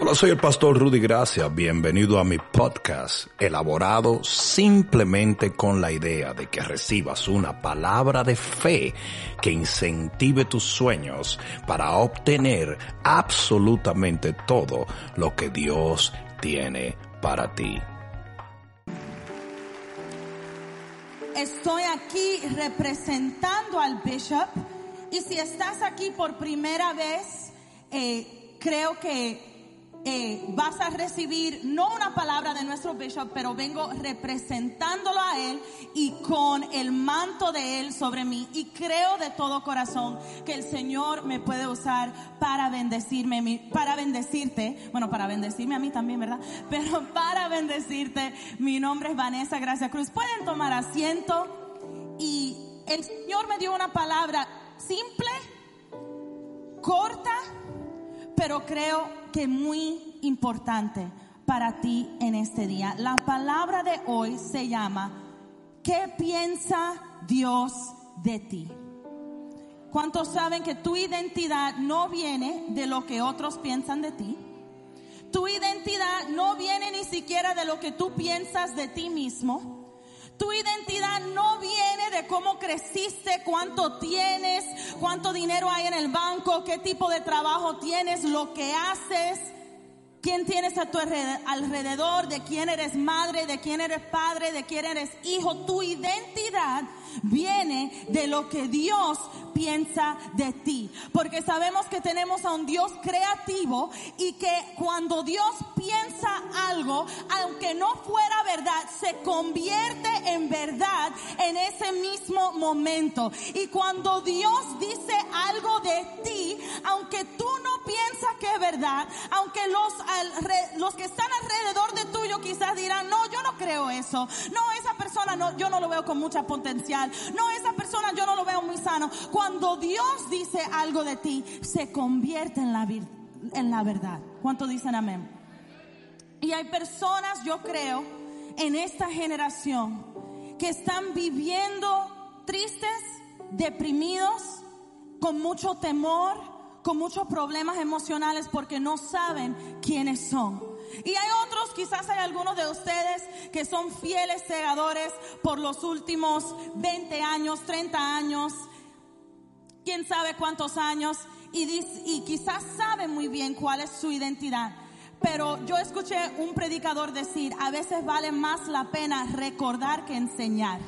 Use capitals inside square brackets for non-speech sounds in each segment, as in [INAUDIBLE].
Hola, soy el pastor Rudy Gracia. Bienvenido a mi podcast, elaborado simplemente con la idea de que recibas una palabra de fe que incentive tus sueños para obtener absolutamente todo lo que Dios tiene para ti. Estoy aquí representando al bishop y si estás aquí por primera vez, eh, creo que vas a recibir no una palabra de nuestro bishop, pero vengo representándolo a él y con el manto de él sobre mí. Y creo de todo corazón que el Señor me puede usar para bendecirme, para bendecirte. Bueno, para bendecirme a mí también, ¿verdad? [LAUGHS] Pero para bendecirte. Mi nombre es Vanessa Gracia Cruz. Pueden tomar asiento y el Señor me dio una palabra simple, corta, pero creo que muy importante para ti en este día. La palabra de hoy se llama ¿Qué piensa Dios de ti? ¿Cuántos saben que tu identidad no viene de lo que otros piensan de ti? Tu identidad no viene ni siquiera de lo que tú piensas de ti mismo. Tu identidad no viene de cómo creciste, cuánto tienes, cuánto dinero hay en el banco, qué tipo de trabajo tienes, lo que haces, quién tienes a tu alrededor, de quién eres madre, de quién eres padre, de quién eres hijo. Tu identidad viene de lo que Dios piensa de ti. Porque sabemos que tenemos a un Dios creativo y que cuando Dios piensa algo, aunque no fuera verdad, se convierte en verdad en ese mismo momento. Y cuando Dios dice algo de ti, aunque tú no piensas que es verdad, aunque los, los que están alrededor de tuyo quizás dirán, no, yo no creo eso. No, esa persona no, yo no lo veo con mucha potencial. No, esa persona yo no lo veo muy sano. Cuando Dios dice algo de ti, se convierte en la, en la verdad. ¿Cuánto dicen amén? Y hay personas, yo creo, en esta generación que están viviendo tristes, deprimidos, con mucho temor, con muchos problemas emocionales porque no saben quiénes son. Y hay otros, quizás hay algunos de ustedes que son fieles segadores por los últimos 20 años, 30 años, quién sabe cuántos años, y, y quizás saben muy bien cuál es su identidad. Pero yo escuché un predicador decir, a veces vale más la pena recordar que enseñar.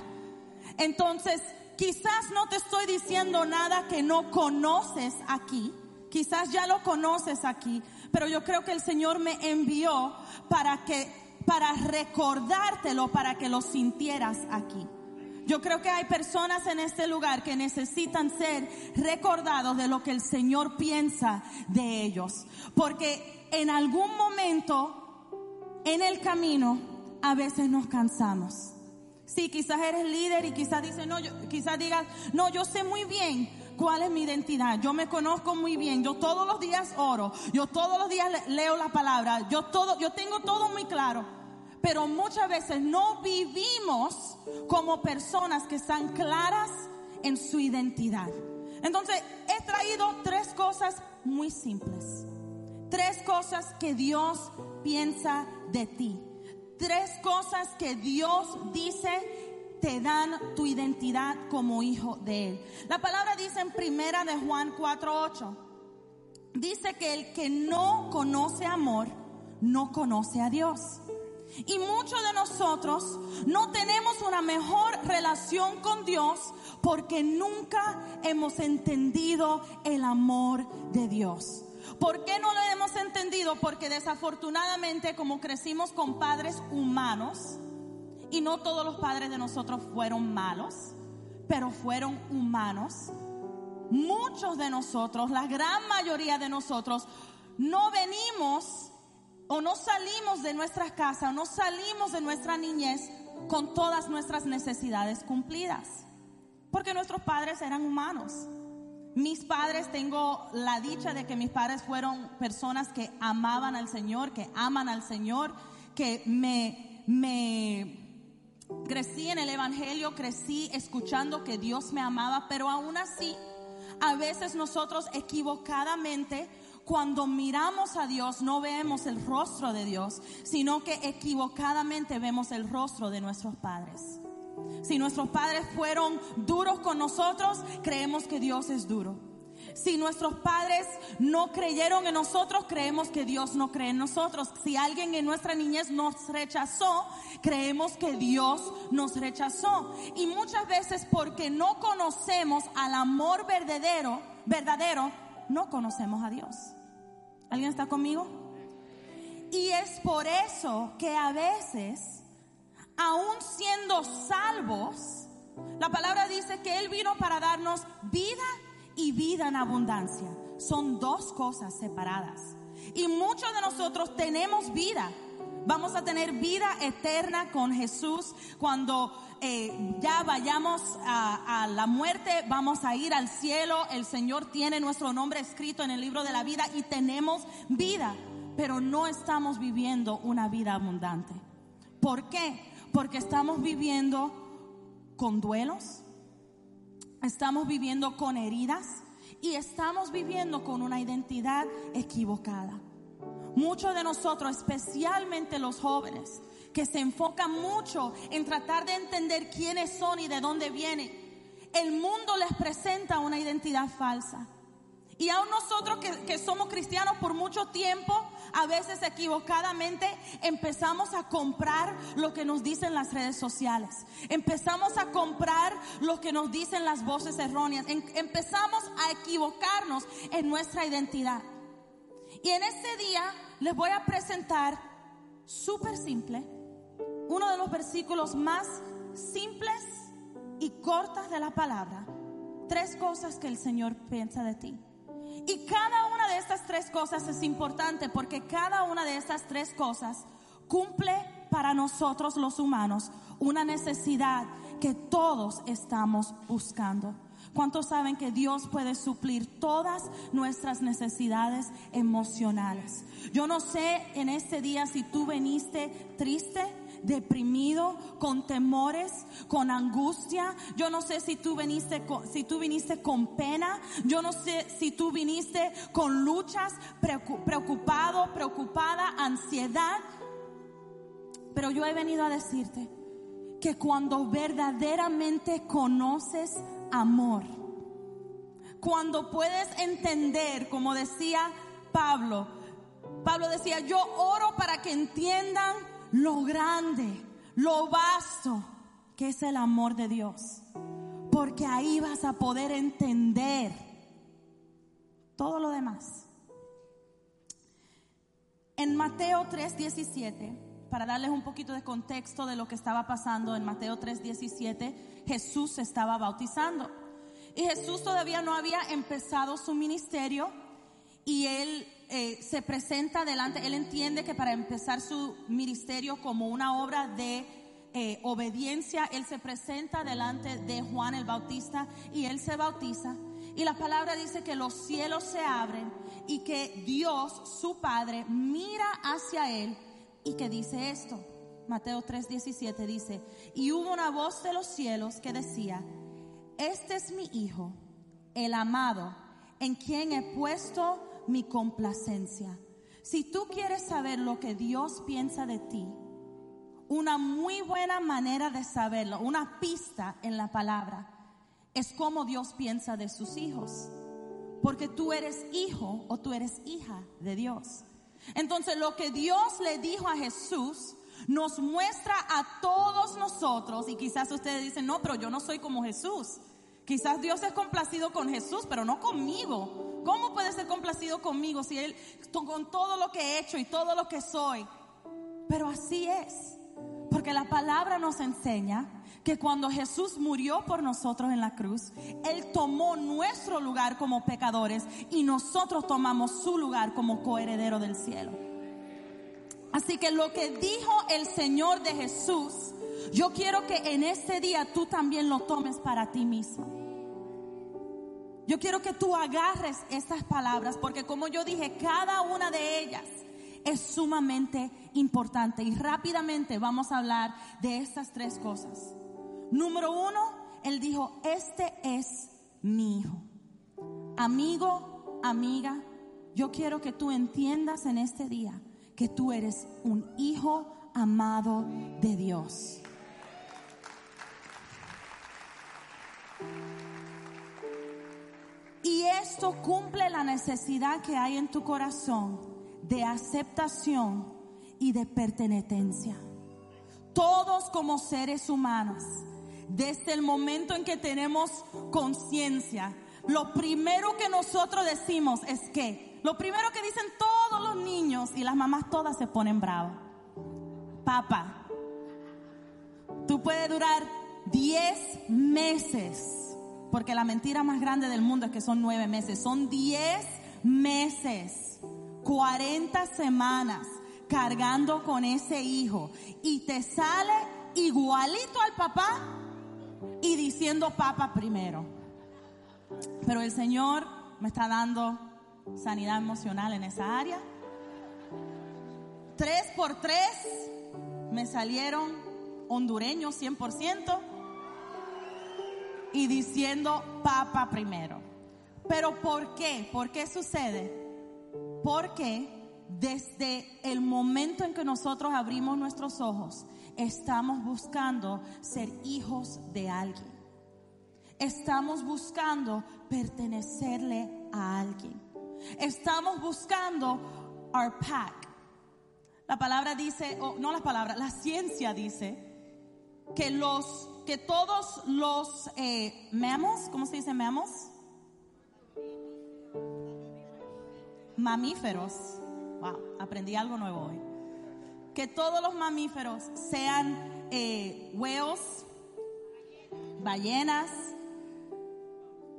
Entonces, quizás no te estoy diciendo nada que no conoces aquí, quizás ya lo conoces aquí, pero yo creo que el Señor me envió para que para recordártelo, para que lo sintieras aquí. Yo creo que hay personas en este lugar que necesitan ser recordados de lo que el Señor piensa de ellos, porque en algún momento en el camino a veces nos cansamos. Sí, quizás eres líder y quizás dices, no, yo, quizás digas, no, yo sé muy bien cuál es mi identidad. Yo me conozco muy bien. Yo todos los días oro. Yo todos los días leo la palabra. Yo todo, yo tengo todo muy claro. Pero muchas veces no vivimos como personas que están claras en su identidad. Entonces, he traído tres cosas muy simples. Tres cosas que Dios piensa de ti. Tres cosas que Dios dice te dan tu identidad como hijo de Él. La palabra dice en primera de Juan 4.8, dice que el que no conoce amor, no conoce a Dios. Y muchos de nosotros no tenemos una mejor relación con Dios porque nunca hemos entendido el amor de Dios. ¿Por qué no lo hemos entendido? Porque desafortunadamente como crecimos con padres humanos, y no todos los padres de nosotros fueron malos, pero fueron humanos. Muchos de nosotros, la gran mayoría de nosotros, no venimos o no salimos de nuestras casas, no salimos de nuestra niñez con todas nuestras necesidades cumplidas. Porque nuestros padres eran humanos. Mis padres, tengo la dicha de que mis padres fueron personas que amaban al Señor, que aman al Señor, que me, me crecí en el Evangelio, crecí escuchando que Dios me amaba, pero aún así, a veces nosotros equivocadamente cuando miramos a Dios no vemos el rostro de Dios, sino que equivocadamente vemos el rostro de nuestros padres. Si nuestros padres fueron duros con nosotros, creemos que Dios es duro. Si nuestros padres no creyeron en nosotros, creemos que Dios no cree en nosotros. Si alguien en nuestra niñez nos rechazó, creemos que Dios nos rechazó. Y muchas veces porque no conocemos al amor verdadero, verdadero, no conocemos a Dios. ¿Alguien está conmigo? Y es por eso que a veces, aún siendo salvos, la palabra dice que Él vino para darnos vida y vida en abundancia. Son dos cosas separadas. Y muchos de nosotros tenemos vida. Vamos a tener vida eterna con Jesús cuando eh, ya vayamos a, a, la muerte, vamos a ir al cielo. El Señor tiene nuestro nombre escrito en el libro de la vida y tenemos vida, pero no estamos viviendo una vida abundante. ¿Por qué? Porque estamos viviendo con duelos, estamos viviendo con heridas y estamos viviendo con una identidad equivocada. Muchos de nosotros, especialmente los jóvenes, que se enfocan mucho en tratar de entender quiénes son y de dónde vienen, el mundo les presenta una identidad falsa. Y aún nosotros que, que, somos cristianos por mucho tiempo, a veces equivocadamente empezamos a comprar lo que nos dicen las redes sociales. Empezamos a comprar lo que nos dicen las voces erróneas. Em, empezamos a equivocarnos en nuestra identidad. Y en este día les voy a presentar súper simple uno de los versículos más simples y cortas de la palabra. Tres cosas que el Señor piensa de ti. Y cada una de estas tres cosas es importante porque cada una de estas tres cosas cumple para nosotros los humanos una necesidad que todos estamos buscando. ¿Cuántos saben que Dios puede suplir todas nuestras necesidades emocionales? Yo no sé en este día si tú veniste triste, deprimido, con temores, con angustia. Yo no sé si tú viniste con, si tú viniste con pena. Yo no sé si tú viniste con luchas, preocupado, preocupada, ansiedad. Pero yo he venido a decirte que cuando verdaderamente conoces amor, cuando puedes entender, como decía Pablo, Pablo decía, yo oro para que entiendan lo grande, lo vasto que es el amor de Dios. Porque ahí vas a poder entender todo lo demás. En Mateo 3:17, para darles un poquito de contexto de lo que estaba pasando, en Mateo 3:17 Jesús se estaba bautizando. Y Jesús todavía no había empezado su ministerio y él eh, se presenta delante, él entiende que para empezar su ministerio como una obra de eh, obediencia, él se presenta delante de Juan el Bautista y él se bautiza. Y la palabra dice que los cielos se abren y que Dios, su Padre, mira hacia él y que dice esto. Mateo 3:17 dice, y hubo una voz de los cielos que decía, este es mi Hijo, el amado, en quien he puesto mi complacencia. Si tú quieres saber lo que Dios piensa de ti, una muy buena manera de saberlo, una pista en la palabra, es cómo Dios piensa de sus hijos. Porque tú eres hijo o tú eres hija de Dios. Entonces lo que Dios le dijo a Jesús nos muestra a todos nosotros, y quizás ustedes dicen, no, pero yo no soy como Jesús. Quizás Dios es complacido con Jesús, pero no conmigo. ¿Cómo puede ser complacido conmigo si Él, con todo lo que he hecho y todo lo que soy? Pero así es. Porque la palabra nos enseña que cuando Jesús murió por nosotros en la cruz, Él tomó nuestro lugar como pecadores y nosotros tomamos su lugar como coheredero del cielo. Así que lo que dijo el Señor de Jesús, yo quiero que en este día tú también lo tomes para ti mismo. Yo quiero que tú agarres estas palabras porque como yo dije, cada una de ellas es sumamente importante y rápidamente vamos a hablar de estas tres cosas. Número uno, él dijo, este es mi hijo. Amigo, amiga, yo quiero que tú entiendas en este día que tú eres un hijo amado de Dios. Y esto cumple la necesidad que hay en tu corazón de aceptación y de pertenencia. Todos como seres humanos, desde el momento en que tenemos conciencia, lo primero que nosotros decimos es que, lo primero que dicen todos los niños y las mamás todas se ponen bravas. Papá, tú puedes durar 10 meses porque la mentira más grande del mundo es que son nueve meses. Son diez meses, cuarenta semanas cargando con ese hijo. Y te sale igualito al papá y diciendo papá primero. Pero el Señor me está dando sanidad emocional en esa área. Tres por tres me salieron hondureños 100% y diciendo papa primero. Pero ¿por qué? ¿Por qué sucede? Porque desde el momento en que nosotros abrimos nuestros ojos, estamos buscando ser hijos de alguien. Estamos buscando pertenecerle a alguien. Estamos buscando our pack. La palabra dice, o no la palabra, la ciencia dice que los que todos los eh, mamos, ¿cómo se dice mamos? Mamíferos. Wow, aprendí algo nuevo hoy. Que todos los mamíferos sean eh, hueos, ballenas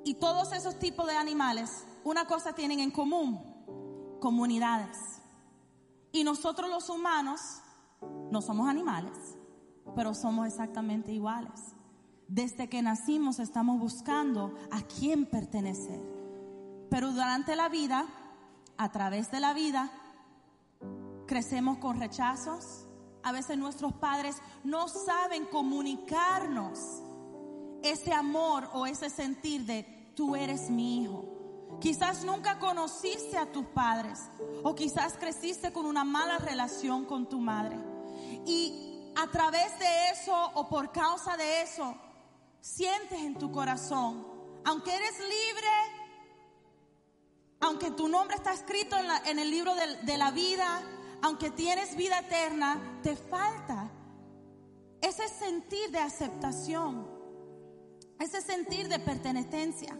y todos esos tipos de animales, una cosa tienen en común, comunidades. Y nosotros los humanos no somos animales pero somos exactamente iguales. Desde que nacimos estamos buscando a quién pertenecer. Pero durante la vida, a través de la vida, crecemos con rechazos. A veces nuestros padres no saben comunicarnos ese amor o ese sentir de tú eres mi hijo. Quizás nunca conociste a tus padres o quizás creciste con una mala relación con tu madre. Y a través de eso o por causa de eso, sientes en tu corazón, aunque eres libre, aunque tu nombre está escrito en, el libro de la vida, aunque tienes vida eterna, te falta ese sentir de aceptación, ese sentir de pertenencia.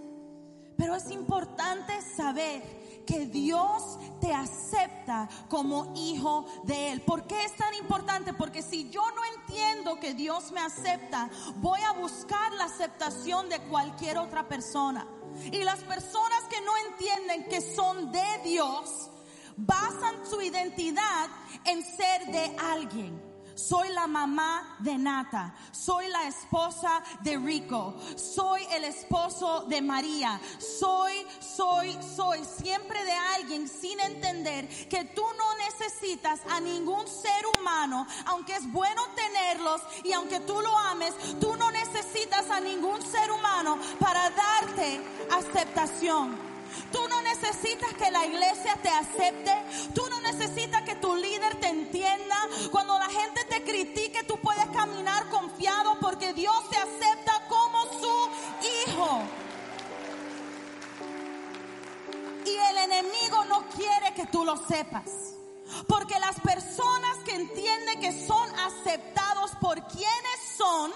Pero es importante saber que Dios te acepta como hijo de Él. ¿Por qué es tan importante? Porque si yo no entiendo que Dios me acepta, voy a buscar la aceptación de cualquier otra persona. Y las personas que no entienden que son de Dios, basan su identidad en ser de alguien. Soy la mamá de Nata. Soy la esposa de Rico. Soy el esposo de María. Soy, soy, soy siempre de alguien sin entender que tú no necesitas a ningún ser humano, aunque es bueno tenerlos y aunque tú lo ames, tú no necesitas a ningún ser humano para darte aceptación. Tú no necesitas que la iglesia te acepte. Tú no necesitas tú lo sepas. Porque las personas que entienden que son aceptados por quienes son,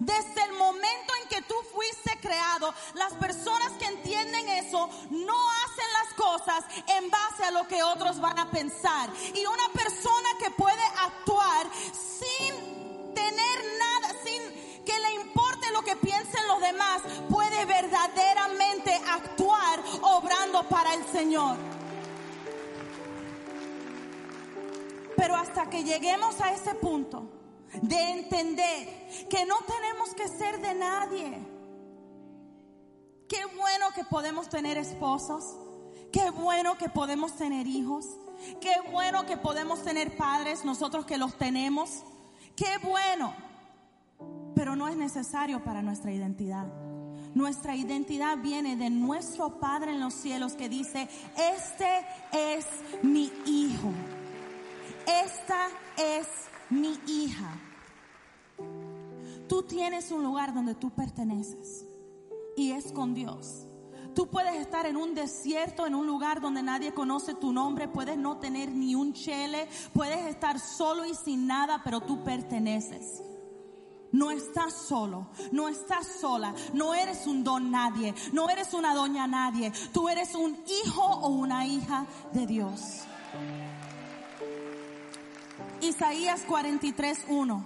desde el momento en que tú fuiste creado, las personas que entienden eso no hacen las cosas en base a lo que otros van a pensar. Y una persona que puede actuar sin tener nada, sin que le importe lo que piensen los demás, puede verdaderamente actuar obrando para el Señor. Pero hasta que lleguemos a ese punto, de entender que no tenemos que ser de nadie. Qué bueno que podemos tener esposos. Qué bueno que podemos tener hijos. Qué bueno que podemos tener padres, nosotros que los tenemos. Qué bueno. Pero no es necesario para nuestra identidad. Nuestra identidad viene de nuestro Padre en los cielos que dice, este es mi hijo. Esta es mi hija. Tú tienes un lugar donde tú perteneces y es con Dios. Tú puedes estar en un desierto, en un lugar donde nadie conoce tu nombre, puedes no tener ni un chele, puedes estar solo y sin nada, pero tú perteneces. No estás solo, no estás sola, no eres un don nadie, no eres una doña nadie, tú eres un hijo o una hija de Dios. Isaías 43:1.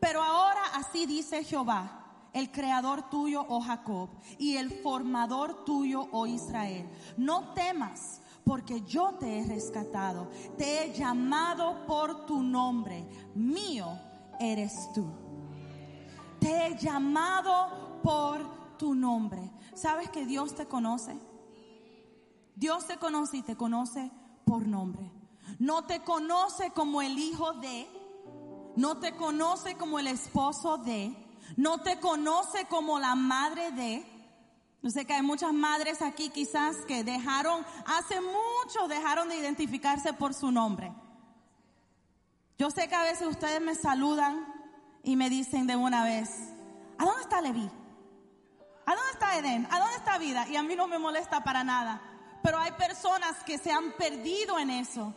Pero ahora así dice Jehová, el creador tuyo, oh Jacob, y el formador tuyo, oh Israel. No temas, porque yo te he rescatado, te he llamado por tu nombre, mío eres tú te he llamado por tu nombre. ¿Sabes que Dios te conoce? Dios te conoce y te conoce por nombre. No te conoce como el hijo de, no te conoce como el esposo de, no te conoce como la madre de. Yo sé que hay muchas madres aquí quizás que dejaron, hace mucho dejaron de identificarse por su nombre. Yo sé que a veces ustedes me saludan y me dicen de una vez, ¿a dónde está Levi? ¿A dónde está Edén? ¿A dónde está vida? Y a mí no me molesta para nada. Pero hay personas que se han perdido en eso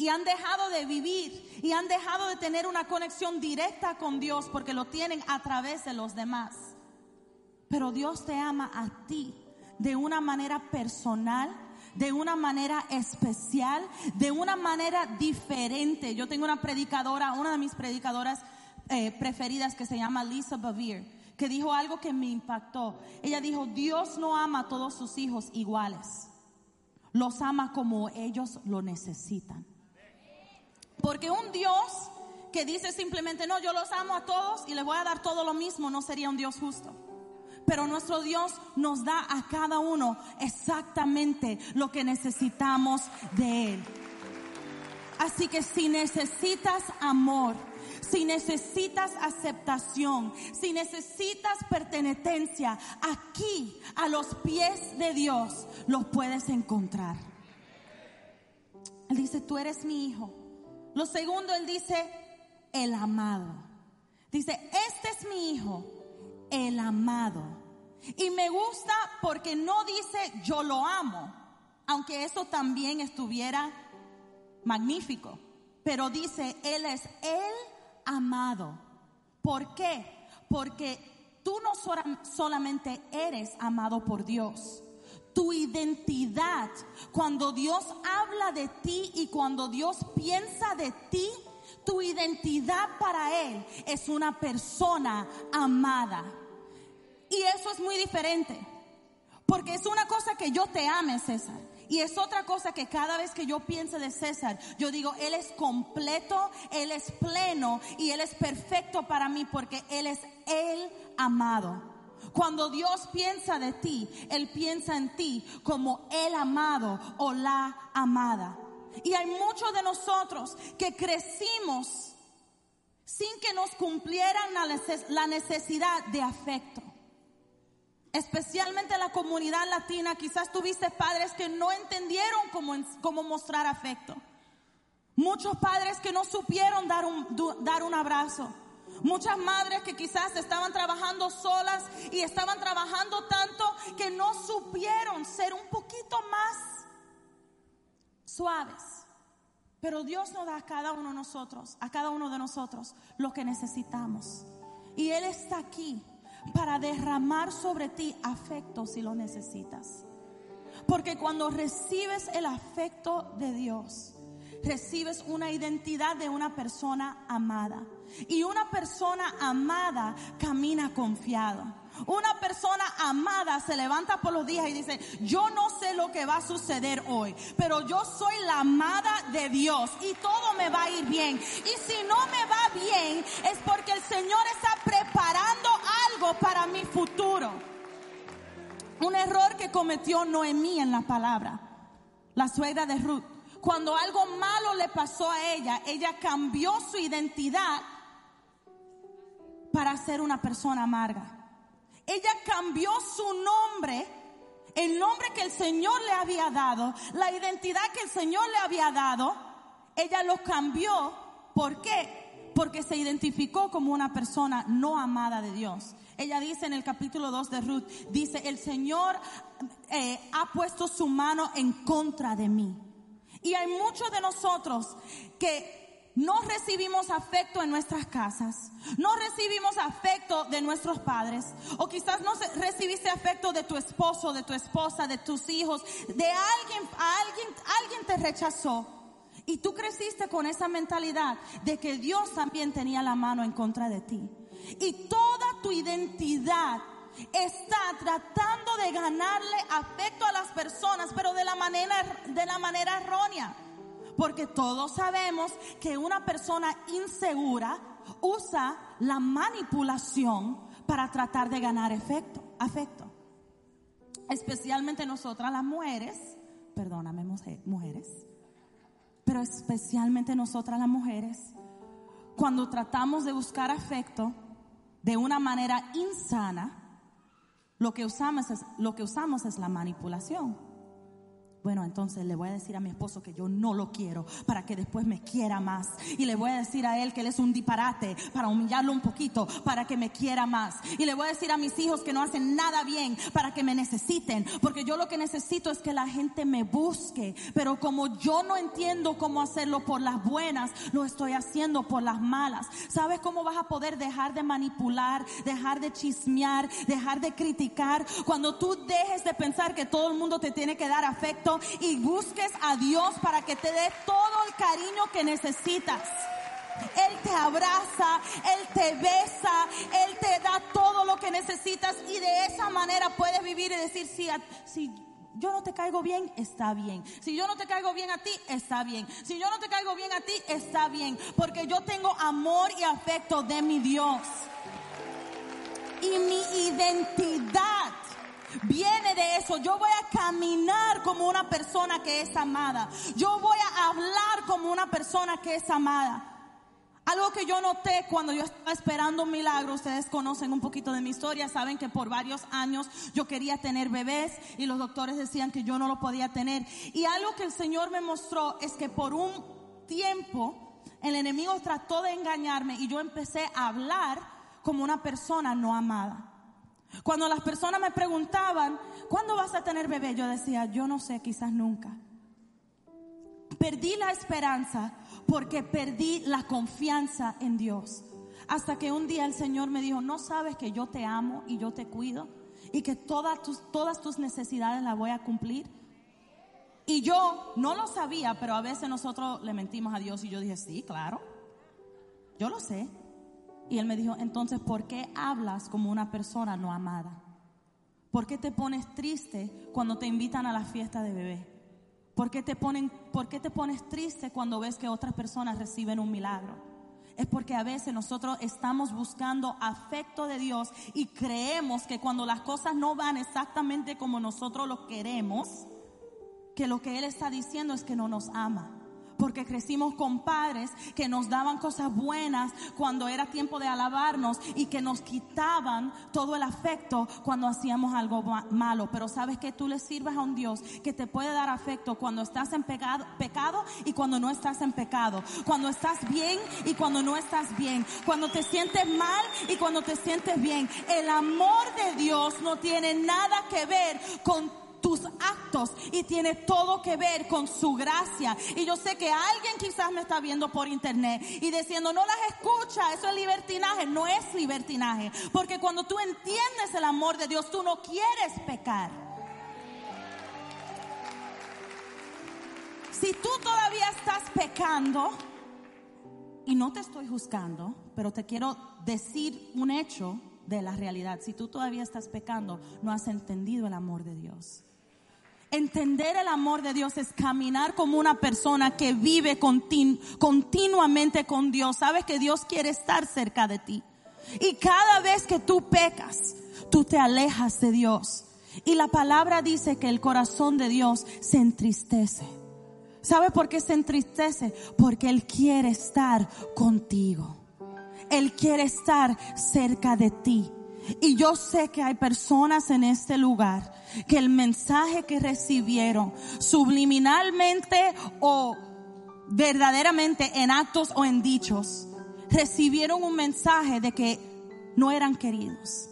y han dejado de vivir y han dejado de tener una conexión directa con Dios porque lo tienen a través de los demás. Pero Dios te ama a ti de una manera personal, de una manera especial, de una manera diferente. Yo tengo una predicadora, una de mis predicadoras eh, preferidas que se llama Lisa Bevere, que dijo algo que me impactó. Ella dijo, Dios no ama a todos sus hijos iguales, los ama como ellos lo necesitan. Porque un Dios que dice simplemente, no, yo los amo a todos y les voy a dar todo lo mismo, no sería un Dios justo. Pero nuestro Dios nos da a cada uno exactamente lo que necesitamos de Él. Así que si necesitas amor, si necesitas aceptación, si necesitas pertenencia, aquí a los pies de Dios los puedes encontrar. Él dice, tú eres mi hijo. Lo segundo, él dice, el amado. Dice, este es mi hijo, el amado. Y me gusta porque no dice yo lo amo, aunque eso también estuviera magnífico. Pero dice, Él es el amado. ¿Por qué? Porque tú no solamente eres amado por Dios. Tu identidad, cuando Dios habla de ti y cuando Dios piensa de ti, tu identidad para Él es una persona amada. Y eso es muy diferente. Porque es una cosa que yo te ame, César. Y es otra cosa que cada vez que yo pienso de César, yo digo, Él es completo, Él es pleno y Él es perfecto para mí porque Él es el amado. Cuando Dios piensa de ti, Él piensa en ti como el amado o la amada. Y hay muchos de nosotros que crecimos sin que nos cumplieran la necesidad de afecto especialmente la comunidad latina, quizás tuviste padres que no entendieron cómo, cómo mostrar afecto. Muchos padres que no supieron dar un, dar un abrazo. Muchas madres que quizás estaban trabajando solas y estaban trabajando tanto que no supieron ser un poquito más suaves. Pero Dios nos da a cada uno de nosotros, a cada uno de nosotros, lo que necesitamos. Y Él está aquí para derramar sobre ti afecto si lo necesitas. Porque cuando recibes el afecto de Dios, recibes una identidad de una persona amada. Y una persona amada camina confiado. Una persona amada se levanta por los días y dice, yo no sé lo que va a suceder hoy, pero yo soy la amada de Dios y todo me va a ir bien. Y si no me va bien es porque el Señor está preparando algo para mi futuro. Un error que cometió Noemí en la palabra, la suegra de Ruth. Cuando algo malo le pasó a ella, ella cambió su identidad para ser una persona amarga. Ella cambió su nombre, el nombre que el Señor le había dado, la identidad que el Señor le había dado. Ella lo cambió. ¿Por qué? Porque se identificó como una persona no amada de Dios. Ella dice en el capítulo 2 de Ruth, dice, el Señor eh, ha puesto su mano en contra de mí. Y hay muchos de nosotros que no recibimos afecto en nuestras casas, no recibimos afecto de nuestros padres, o quizás no recibiste afecto de tu esposo, de tu esposa, de tus hijos, de alguien, alguien, alguien te rechazó. Y tú creciste con esa mentalidad de que Dios también tenía la mano en contra de ti. Y toda tu identidad está tratando de ganarle afecto a las personas, pero de la manera, de la manera errónea. Porque todos sabemos que una persona insegura usa la manipulación para tratar de ganar efecto, afecto. Especialmente nosotras las mujeres, perdóname mujeres, pero especialmente nosotras las mujeres, cuando tratamos de buscar afecto de una manera insana, lo que usamos es, lo que usamos es la manipulación. Bueno, entonces le voy a decir a mi esposo que yo no lo quiero para que después me quiera más. Y le voy a decir a él que él es un disparate para humillarlo un poquito, para que me quiera más. Y le voy a decir a mis hijos que no hacen nada bien para que me necesiten. Porque yo lo que necesito es que la gente me busque. Pero como yo no entiendo cómo hacerlo por las buenas, lo estoy haciendo por las malas. ¿Sabes cómo vas a poder dejar de manipular, dejar de chismear, dejar de criticar? Cuando tú dejes de pensar que todo el mundo te tiene que dar afecto y busques a Dios para que te dé todo el cariño que necesitas. Él te abraza, Él te besa, Él te da todo lo que necesitas y de esa manera puedes vivir y decir, si, si yo no te caigo bien, está bien. Si yo no te caigo bien a ti, está bien. Si yo no te caigo bien a ti, está bien. Porque yo tengo amor y afecto de mi Dios. Y mi identidad viene de eso. Yo voy a caminar como una persona que es amada. Yo voy a hablar como una persona que es amada. Algo que yo noté cuando yo estaba esperando un milagro, ustedes conocen un poquito de mi historia, saben que por varios años yo quería tener bebés y los doctores decían que yo no lo podía tener. Y algo que el Señor me mostró es que por un tiempo el enemigo trató de engañarme y yo empecé a hablar como una persona no amada. Cuando las personas me preguntaban, ¿cuándo vas a tener bebé? Yo decía, yo no sé, quizás nunca. Perdí la esperanza porque perdí la confianza en Dios. Hasta que un día el Señor me dijo, ¿no sabes que yo te amo y yo te cuido? Y que todas tus, todas tus necesidades las voy a cumplir. Y yo no lo sabía, pero a veces nosotros le mentimos a Dios y yo dije, sí, claro, yo lo sé. Y él me dijo, entonces, ¿por qué hablas como una persona no amada? ¿Por qué te pones triste cuando te invitan a la fiesta de bebé? ¿Por qué te, ponen, ¿Por qué te pones triste cuando ves que otras personas reciben un milagro? Es porque a veces nosotros estamos buscando afecto de Dios y creemos que cuando las cosas no van exactamente como nosotros lo queremos, que lo que Él está diciendo es que no nos ama porque crecimos con padres que nos daban cosas buenas cuando era tiempo de alabarnos y que nos quitaban todo el afecto cuando hacíamos algo malo. Pero sabes que tú le sirves a un Dios que te puede dar afecto cuando estás en pecado, y cuando no estás en pecado, cuando estás bien y cuando no estás bien, cuando te sientes mal y cuando te sientes bien. El amor de Dios no tiene nada que ver con tus actos y tiene todo que ver con su gracia. Y yo sé que alguien quizás me está viendo por internet y diciendo, no las escucha, eso es libertinaje. No es libertinaje, porque cuando tú entiendes el amor de Dios, tú no quieres pecar. Si tú todavía estás pecando, y no te estoy juzgando, pero te quiero decir un hecho de la realidad. Si tú todavía estás pecando, no has entendido el amor de Dios. Entender el amor de Dios es caminar como una persona que vive continuamente con Dios. Sabes que Dios quiere estar cerca de ti. Y cada vez que tú pecas, tú te alejas de Dios. Y la palabra dice que el corazón de Dios se entristece. ¿Sabe por qué se entristece? Porque Él quiere estar contigo. Él quiere estar cerca de ti. Y yo sé que hay personas en este lugar que el mensaje que recibieron subliminalmente o verdaderamente en actos o en dichos, recibieron un mensaje de que no eran queridos.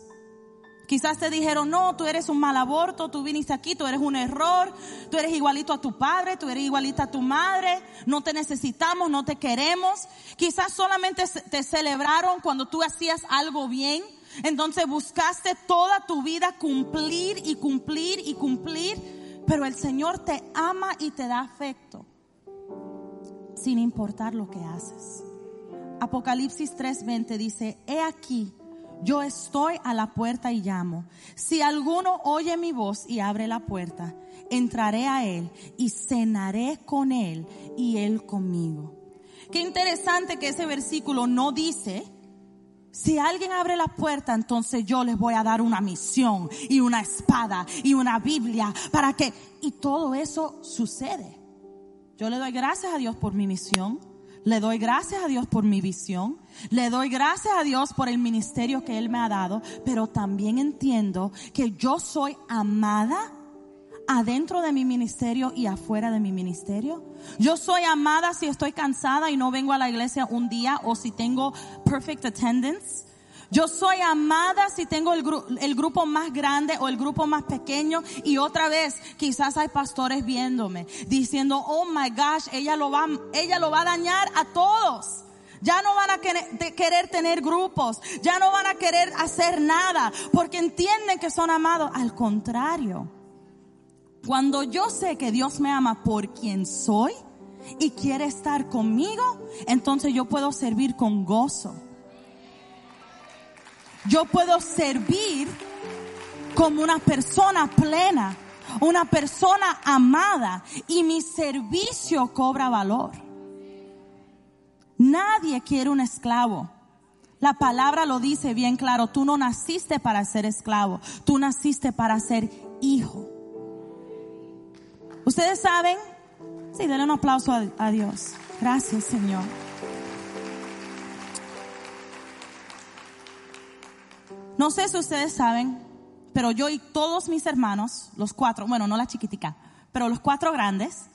Quizás te dijeron, no, tú eres un mal aborto, tú viniste aquí, tú eres un error, tú eres igualito a tu padre, tú eres igualita a tu madre, no te necesitamos, no te queremos. Quizás solamente te celebraron cuando tú hacías algo bien. Entonces buscaste toda tu vida cumplir y cumplir y cumplir, pero el Señor te ama y te da afecto, sin importar lo que haces. Apocalipsis 3:20 dice, he aquí, yo estoy a la puerta y llamo. Si alguno oye mi voz y abre la puerta, entraré a él y cenaré con él y él conmigo. Qué interesante que ese versículo no dice, si alguien abre la puerta, entonces yo les voy a dar una misión y una espada y una Biblia para que... Y todo eso sucede. Yo le doy gracias a Dios por mi misión. Le doy gracias a Dios por mi visión. Le doy gracias a Dios por el ministerio que Él me ha dado. Pero también entiendo que yo soy amada adentro de mi ministerio y afuera de mi ministerio. Yo soy amada si estoy cansada y no vengo a la iglesia un día o si tengo perfect attendance. Yo soy amada si tengo el, grupo más grande o el grupo más pequeño y otra vez quizás hay pastores viéndome diciendo, oh my gosh, ella lo va, ella lo va a dañar a todos. Ya no van a querer tener grupos, ya no van a querer hacer nada porque entienden que son amados. Al contrario, cuando yo sé que Dios me ama por quien soy y quiere estar conmigo, entonces yo puedo servir con gozo yo puedo servir como una persona plena, una persona amada y mi servicio cobra valor. Nadie quiere un esclavo. La palabra lo dice bien claro, tú no naciste para ser esclavo, tú naciste para ser hijo. ¿Ustedes saben? Sí, denle un aplauso a, Dios. Gracias, Señor. No sé si ustedes saben, pero yo y todos mis hermanos, los cuatro, bueno, no la chiquitica, pero los cuatro grandes,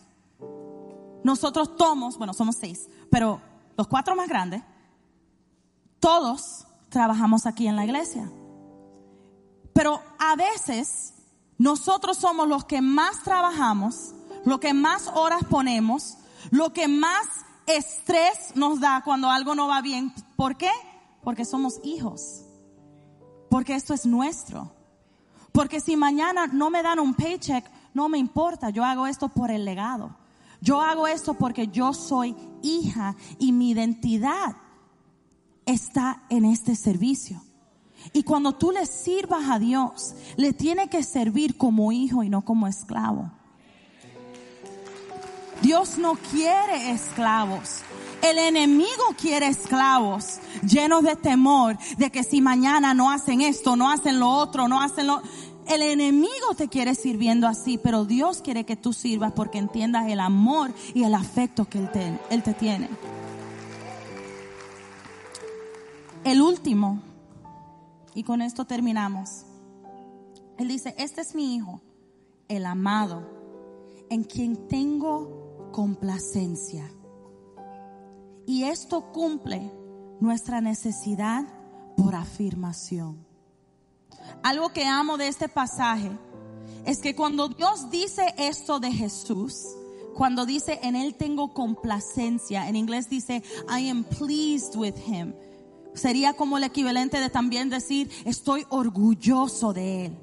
nosotros tomos, bueno, somos seis, pero los cuatro más grandes, todos trabajamos aquí en la iglesia. Pero a veces nosotros somos los que más trabajamos, lo que más horas ponemos, lo que más estrés nos da cuando algo no va bien. ¿Por qué? Porque somos hijos. Porque esto es nuestro. Porque si mañana no me dan un paycheck, no me importa. Yo hago esto por el legado. Yo hago esto porque yo soy hija y mi identidad está en este servicio. Y cuando tú le sirvas a Dios, le tiene que servir como hijo y no como esclavo. Dios no quiere esclavos. El enemigo quiere esclavos llenos de temor de que si mañana no hacen esto, no hacen lo otro, no hacen lo... El enemigo te quiere sirviendo así, pero Dios quiere que tú sirvas porque entiendas el amor y el afecto que Él te, él te tiene. El último, y con esto terminamos. Él dice, este es mi hijo, el amado, en quien tengo complacencia. Y esto cumple nuestra necesidad por afirmación. Algo que amo de este pasaje es que cuando Dios dice esto de Jesús, cuando dice en él tengo complacencia, en inglés dice I am pleased with him, sería como el equivalente de también decir estoy orgulloso de él,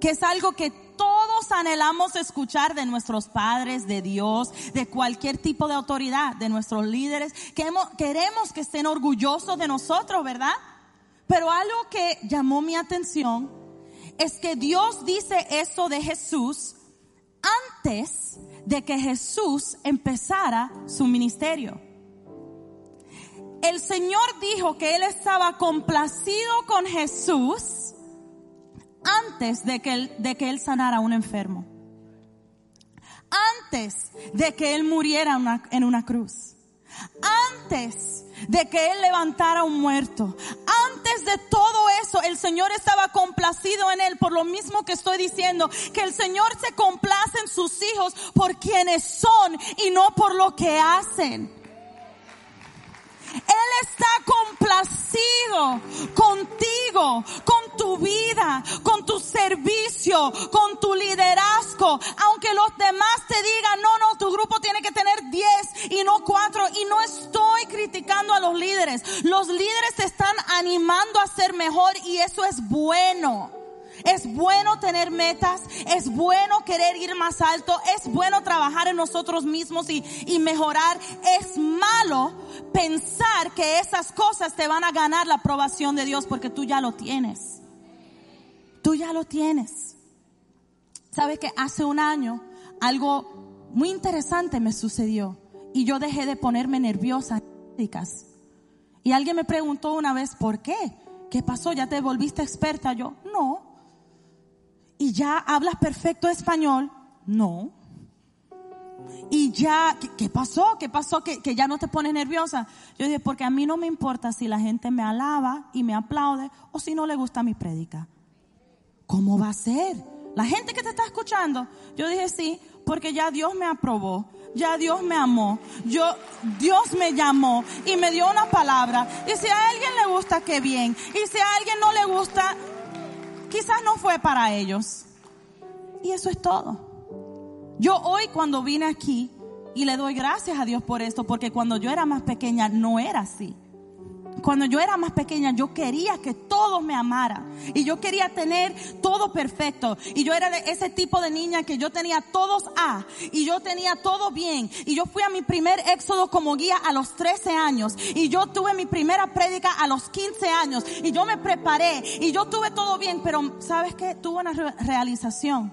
que es algo que todos anhelamos escuchar de nuestros padres, de Dios, de cualquier tipo de autoridad, de nuestros líderes. Queremos, queremos que estén orgullosos de nosotros, ¿verdad? Pero algo que llamó mi atención es que Dios dice eso de Jesús antes de que Jesús empezara su ministerio. El Señor dijo que Él estaba complacido con Jesús antes de que él, sanara a un enfermo. Antes de que él muriera en una cruz. Antes de que Él levantara un muerto. Antes de todo eso, el Señor estaba complacido en Él, por lo mismo que estoy diciendo, que el Señor se complace en sus hijos por quienes son y no por lo que hacen. Él está complacido contigo, con tu vida, con tu servicio, con tu liderazgo. Aunque los demás te digan, no, no, tu grupo tiene que tener 10 y no 4. Y no estoy criticando a los líderes. Los líderes te están animando a ser mejor y eso es bueno. Es bueno tener metas, es bueno querer ir más alto, es bueno trabajar en nosotros mismos y, y, mejorar. Es malo pensar que esas cosas te van a ganar la aprobación de Dios porque tú ya lo tienes. Tú ya lo tienes. Sabes que hace un año algo muy interesante me sucedió y yo dejé de ponerme nerviosa. Y alguien me preguntó una vez, ¿por qué? ¿Qué pasó? ¿Ya te volviste experta? Yo, no y ya hablas perfecto español. No. Y ya, ¿qué, pasó? ¿Qué pasó? ¿Que, que ya no te pones nerviosa. Yo dije, porque a mí no me importa si la gente me alaba y me aplaude o si no le gusta mi prédica. ¿Cómo va a ser? La gente que te está escuchando. Yo dije, sí, porque ya Dios me aprobó. Ya Dios me amó. Yo, Dios me llamó y me dio una palabra. Y si a alguien le gusta, qué bien. Y si a alguien no le gusta, quizás no fue para ellos. Y eso es todo. Yo hoy cuando vine aquí, y le doy gracias a Dios por esto, porque cuando yo era más pequeña no era así. Cuando yo era más pequeña, yo quería que todos me amaran. Y yo quería tener todo perfecto. Y yo era de ese tipo de niña que yo tenía todos A. Y yo tenía todo bien. Y yo fui a mi primer éxodo como guía a los 13 años. Y yo tuve mi primera prédica a los 15 años. Y yo me preparé. Y yo tuve todo bien. Pero, ¿sabes qué? Tuve una realización.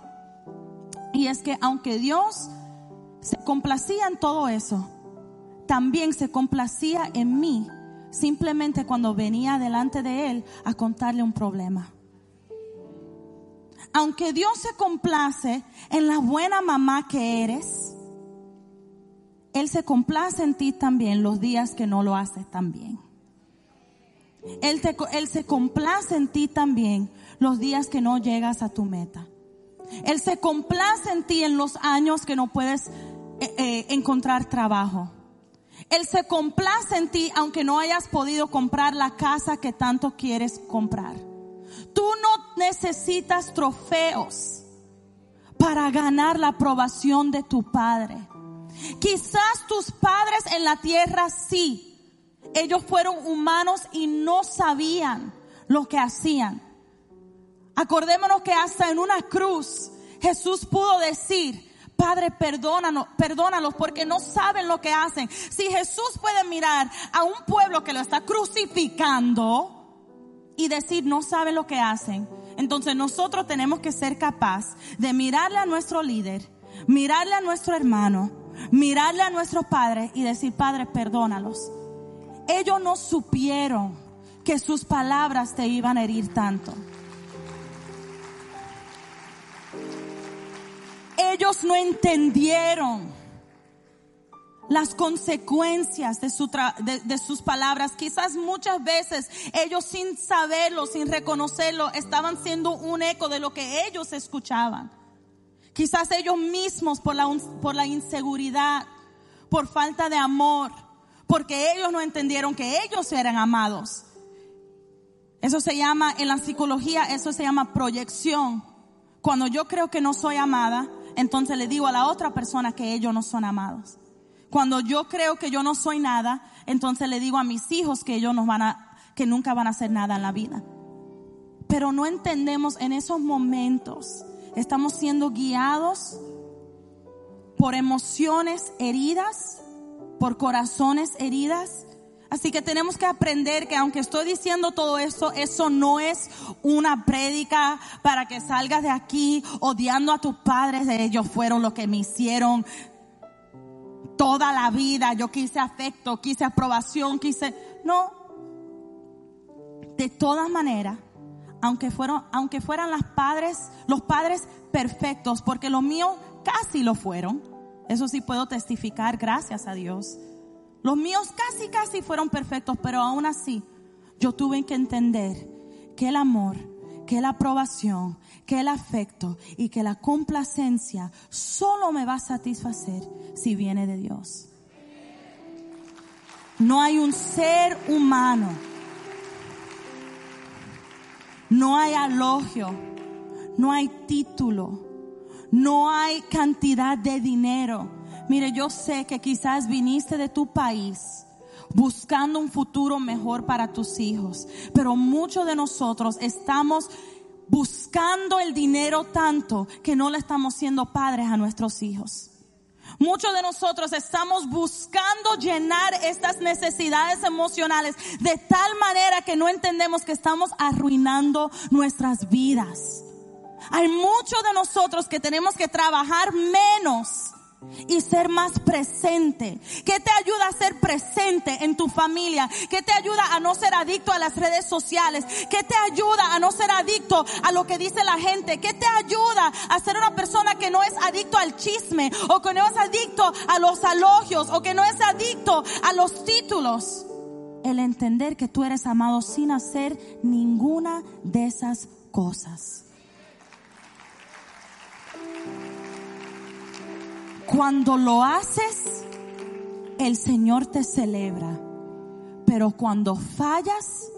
Y es que aunque Dios se complacía en todo eso, también se complacía en mí simplemente cuando venía delante de Él a contarle un problema. Aunque Dios se complace en la buena mamá que eres, Él se complace en ti también los días que no lo haces tan bien. Él, él se complace en ti también los días que no llegas a tu meta. Él se complace en ti en los años que no puedes eh, eh, encontrar trabajo. Él se complace en ti aunque no hayas podido comprar la casa que tanto quieres comprar. Tú no necesitas trofeos para ganar la aprobación de tu Padre. Quizás tus padres en la tierra sí. Ellos fueron humanos y no sabían lo que hacían. Acordémonos que hasta en una cruz Jesús pudo decir, Padre, perdónanos, perdónalos porque no saben lo que hacen. Si Jesús puede mirar a un pueblo que lo está crucificando y decir no saben lo que hacen, entonces nosotros tenemos que ser capaz de mirarle a nuestro líder, mirarle a nuestro hermano, mirarle a nuestros padres y decir, Padre, perdónalos. Ellos no supieron que sus palabras te iban a herir tanto. Ellos no entendieron las consecuencias de, su de, sus palabras. Quizás muchas veces ellos sin saberlo, sin reconocerlo, estaban siendo un eco de lo que ellos escuchaban. Quizás ellos mismos por la, por la inseguridad, por falta de amor, porque ellos no entendieron que ellos eran amados. Eso se llama, en la psicología, eso se llama proyección. Cuando yo creo que no soy amada, entonces le digo a la otra persona que ellos no son amados. Cuando yo creo que yo no soy nada, entonces le digo a mis hijos que ellos no van a, que nunca van a hacer nada en la vida. Pero no entendemos en esos momentos, estamos siendo guiados por emociones heridas, por corazones heridas, Así que tenemos que aprender que aunque estoy diciendo todo eso, eso no es una prédica para que salgas de aquí odiando a tus padres. Ellos fueron los que me hicieron toda la vida. Yo quise afecto, quise aprobación, quise... No. De todas maneras, aunque fueron, aunque fueran las padres, los padres perfectos, porque los míos casi lo fueron. Eso sí puedo testificar, gracias a Dios. Los míos casi, casi fueron perfectos, pero aún así yo tuve que entender que el amor, que la aprobación, que el afecto y que la complacencia solo me va a satisfacer si viene de Dios. No hay un ser humano, no hay alogio, no hay título, no hay cantidad de dinero. Mire, yo sé que quizás viniste de tu país buscando un futuro mejor para tus hijos, pero muchos de nosotros estamos buscando el dinero tanto que no le estamos siendo padres a nuestros hijos. Muchos de nosotros estamos buscando llenar estas necesidades emocionales de tal manera que no entendemos que estamos arruinando nuestras vidas. Hay muchos de nosotros que tenemos que trabajar menos y ser más presente. ¿Qué te ayuda a ser presente en tu familia? ¿Qué te ayuda a no ser adicto a las redes sociales? ¿Qué te ayuda a no ser adicto a lo que dice la gente? ¿Qué te ayuda a ser una persona que no es adicto al chisme o que no es adicto a los alogios o que no es adicto a los títulos? El entender que tú eres amado sin hacer ninguna de esas cosas. Cuando lo haces, el Señor te celebra. Pero cuando fallas,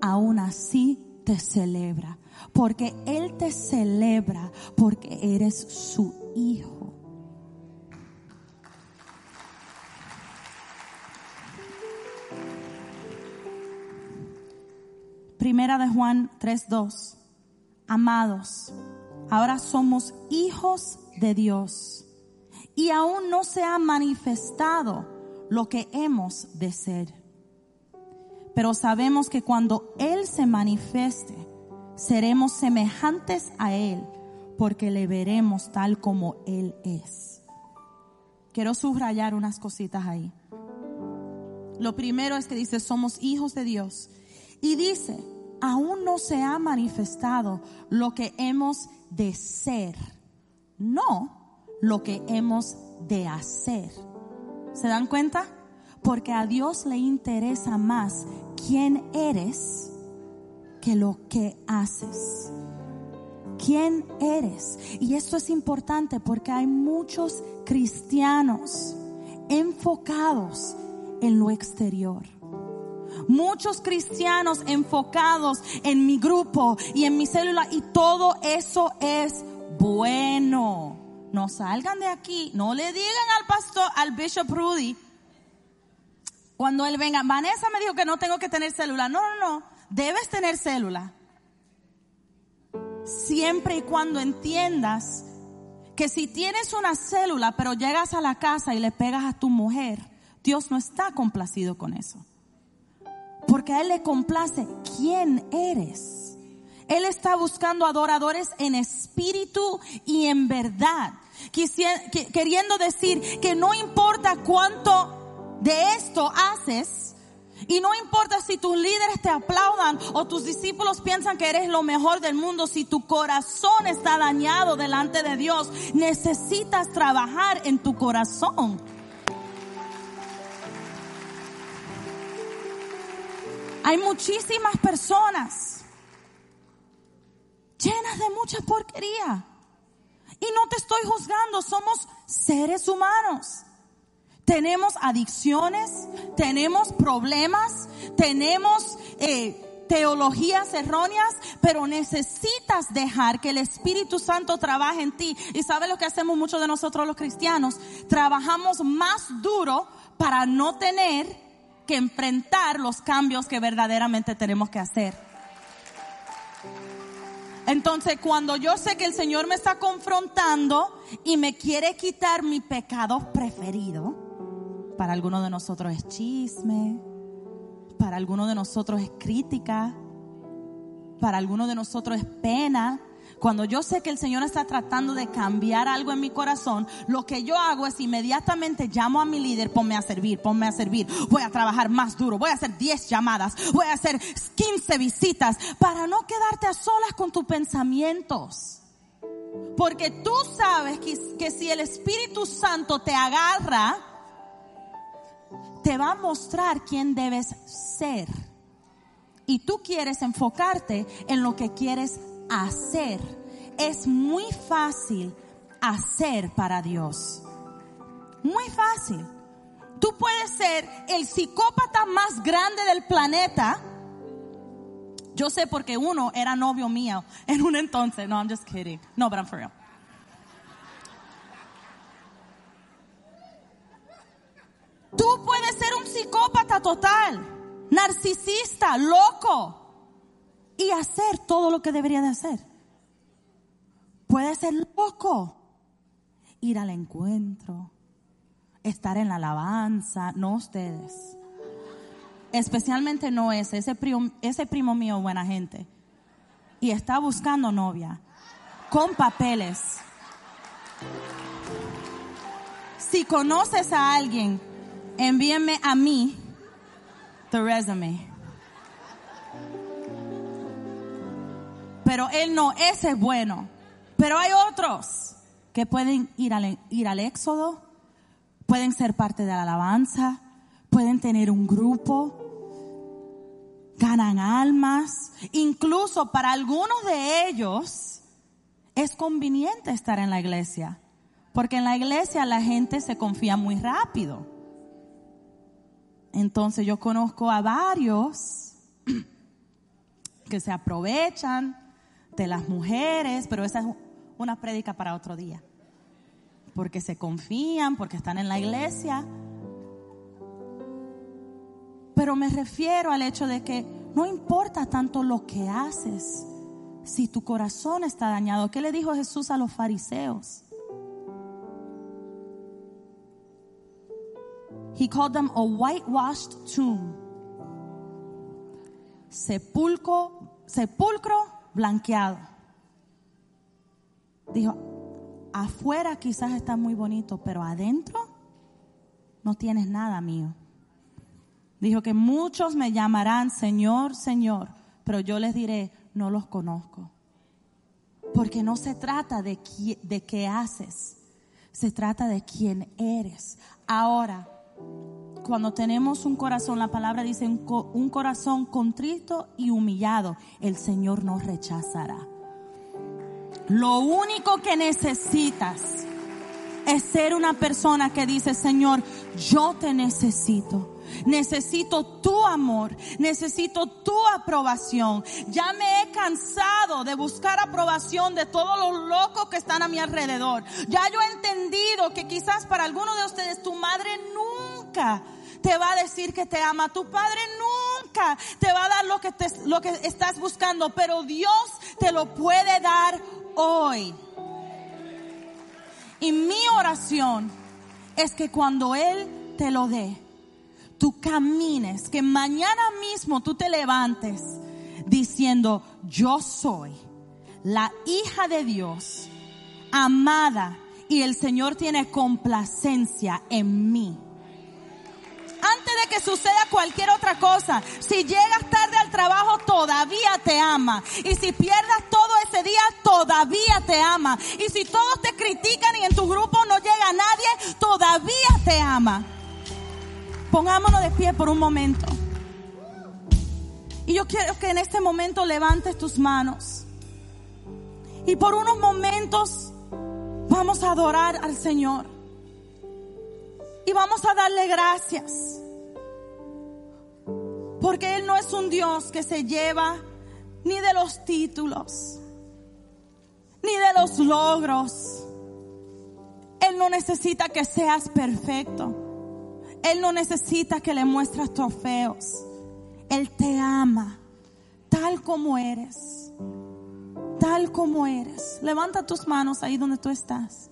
aún así te celebra. Porque Él te celebra porque eres su hijo. Primera de Juan 3:2. Amados, ahora somos hijos de Dios y aún no se ha manifestado lo que hemos de ser. Pero sabemos que cuando Él se manifieste, seremos semejantes a Él, porque le veremos tal como Él es. Quiero subrayar unas cositas ahí. Lo primero es que dice, somos hijos de Dios. Y dice, aún no se ha manifestado lo que hemos de ser. No lo que hemos de hacer. ¿Se dan cuenta? Porque a Dios le interesa más quién eres que lo que haces. ¿Quién eres? Y esto es importante porque hay muchos cristianos enfocados en lo exterior. Muchos cristianos enfocados en mi grupo y en mi célula y todo eso es bueno no salgan de aquí, no le digan al pastor, al Bishop Rudy, cuando él venga, Vanessa me dijo que no tengo que tener célula. No, no, no, debes tener célula. Siempre y cuando entiendas que si tienes una célula, pero llegas a la casa y le pegas a tu mujer, Dios no está complacido con eso. Porque a Él le complace quién eres. Él está buscando adoradores en espíritu y en verdad. Queriendo decir que no importa cuánto de esto haces, y no importa si tus líderes te aplaudan o tus discípulos piensan que eres lo mejor del mundo, si tu corazón está dañado delante de Dios, necesitas trabajar en tu corazón. Hay muchísimas personas llenas de mucha porquería. Y no te estoy juzgando, somos seres humanos. Tenemos adicciones, tenemos problemas, tenemos eh, teologías erróneas, pero necesitas dejar que el Espíritu Santo trabaje en ti. Y sabes lo que hacemos muchos de nosotros los cristianos? Trabajamos más duro para no tener que enfrentar los cambios que verdaderamente tenemos que hacer. Entonces, cuando yo sé que el Señor me está confrontando y me quiere quitar mi pecado preferido, para algunos de nosotros es chisme, para algunos de nosotros es crítica, para algunos de nosotros es pena. Cuando yo sé que el Señor está tratando de cambiar algo en mi corazón, lo que yo hago es inmediatamente llamo a mi líder, ponme a servir, ponme a servir. Voy a trabajar más duro, voy a hacer 10 llamadas, voy a hacer 15 visitas para no quedarte a solas con tus pensamientos. Porque tú sabes que, que si el Espíritu Santo te agarra, te va a mostrar quién debes ser. Y tú quieres enfocarte en lo que quieres hacer. Es muy fácil hacer para Dios. Muy fácil. Tú puedes ser el psicópata más grande del planeta. Yo sé porque uno era novio mío [LAUGHS] en un entonces. No, I'm just kidding. No, but I'm for real. Tú puedes ser un psicópata total, narcisista, loco y hacer todo lo que debería de hacer. Puede ser loco, ir al encuentro, estar en la alabanza, no ustedes. Especialmente no ese, ese primo, ese primo mío, buena gente. Y está buscando novia, con papeles. Si conoces a alguien, envíenme a mí the resume. Pero él no, ese es bueno. Pero hay otros que pueden ir al, ir al éxodo, pueden ser parte de la alabanza, pueden tener un grupo, ganan almas. Incluso para algunos de ellos es conveniente estar en la iglesia, porque en la iglesia la gente se confía muy rápido. Entonces yo conozco a varios [CLEARS THROAT] que se aprovechan de las mujeres, pero esa es una prédica para otro día. Porque se confían, porque están en la iglesia. Pero me refiero al hecho de que no importa tanto lo que haces, si tu corazón está dañado. ¿Qué le dijo Jesús a los fariseos? He called them a whitewashed tomb. Sepulcro, sepulcro blanqueado. Dijo, afuera quizás está muy bonito, pero adentro no tienes nada mío. Dijo que muchos me llamarán Señor, Señor, pero yo les diré, no los conozco. Porque no se trata de, de qué haces, se trata de quién eres. Ahora, cuando tenemos un corazón, la palabra dice un, corazón contrito y humillado, el Señor nos rechazará. Lo único que necesitas es ser una persona que dice, Señor, yo te necesito. Necesito tu amor, necesito tu aprobación. Ya me he cansado de buscar aprobación de todos los locos que están a mi alrededor. Ya yo he entendido que quizás para algunos de ustedes tu madre nunca te va a decir que te ama. Tu padre nunca te va a dar lo que, lo que estás buscando, pero Dios te lo puede dar hoy. Y mi oración es que cuando Él te lo dé, tú camines, que mañana mismo tú te levantes diciendo, yo soy la hija de Dios, amada, y el Señor tiene complacencia en mí antes de que suceda cualquier otra cosa. Si llegas tarde al trabajo, todavía te ama. Y si pierdas todo ese día, todavía te ama. Y si todos te critican y en tu grupo no llega nadie, todavía te ama. Pongámonos de pie por un momento. Y yo quiero que en este momento levantes tus manos. Y por unos momentos vamos a adorar al Señor. Y vamos a darle gracias. Porque Él no es un Dios que se lleva ni de los títulos, ni de los logros. Él no necesita que seas perfecto. Él no necesita que le muestres trofeos. Él te ama tal como eres. Tal como eres. Levanta tus manos ahí donde tú estás.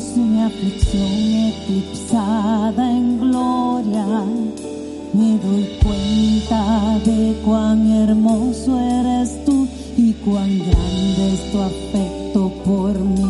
Años mi aflicción eclipsada en gloria, me doy cuenta de cuán hermoso eres tú y cuán grande es tu afecto por mí.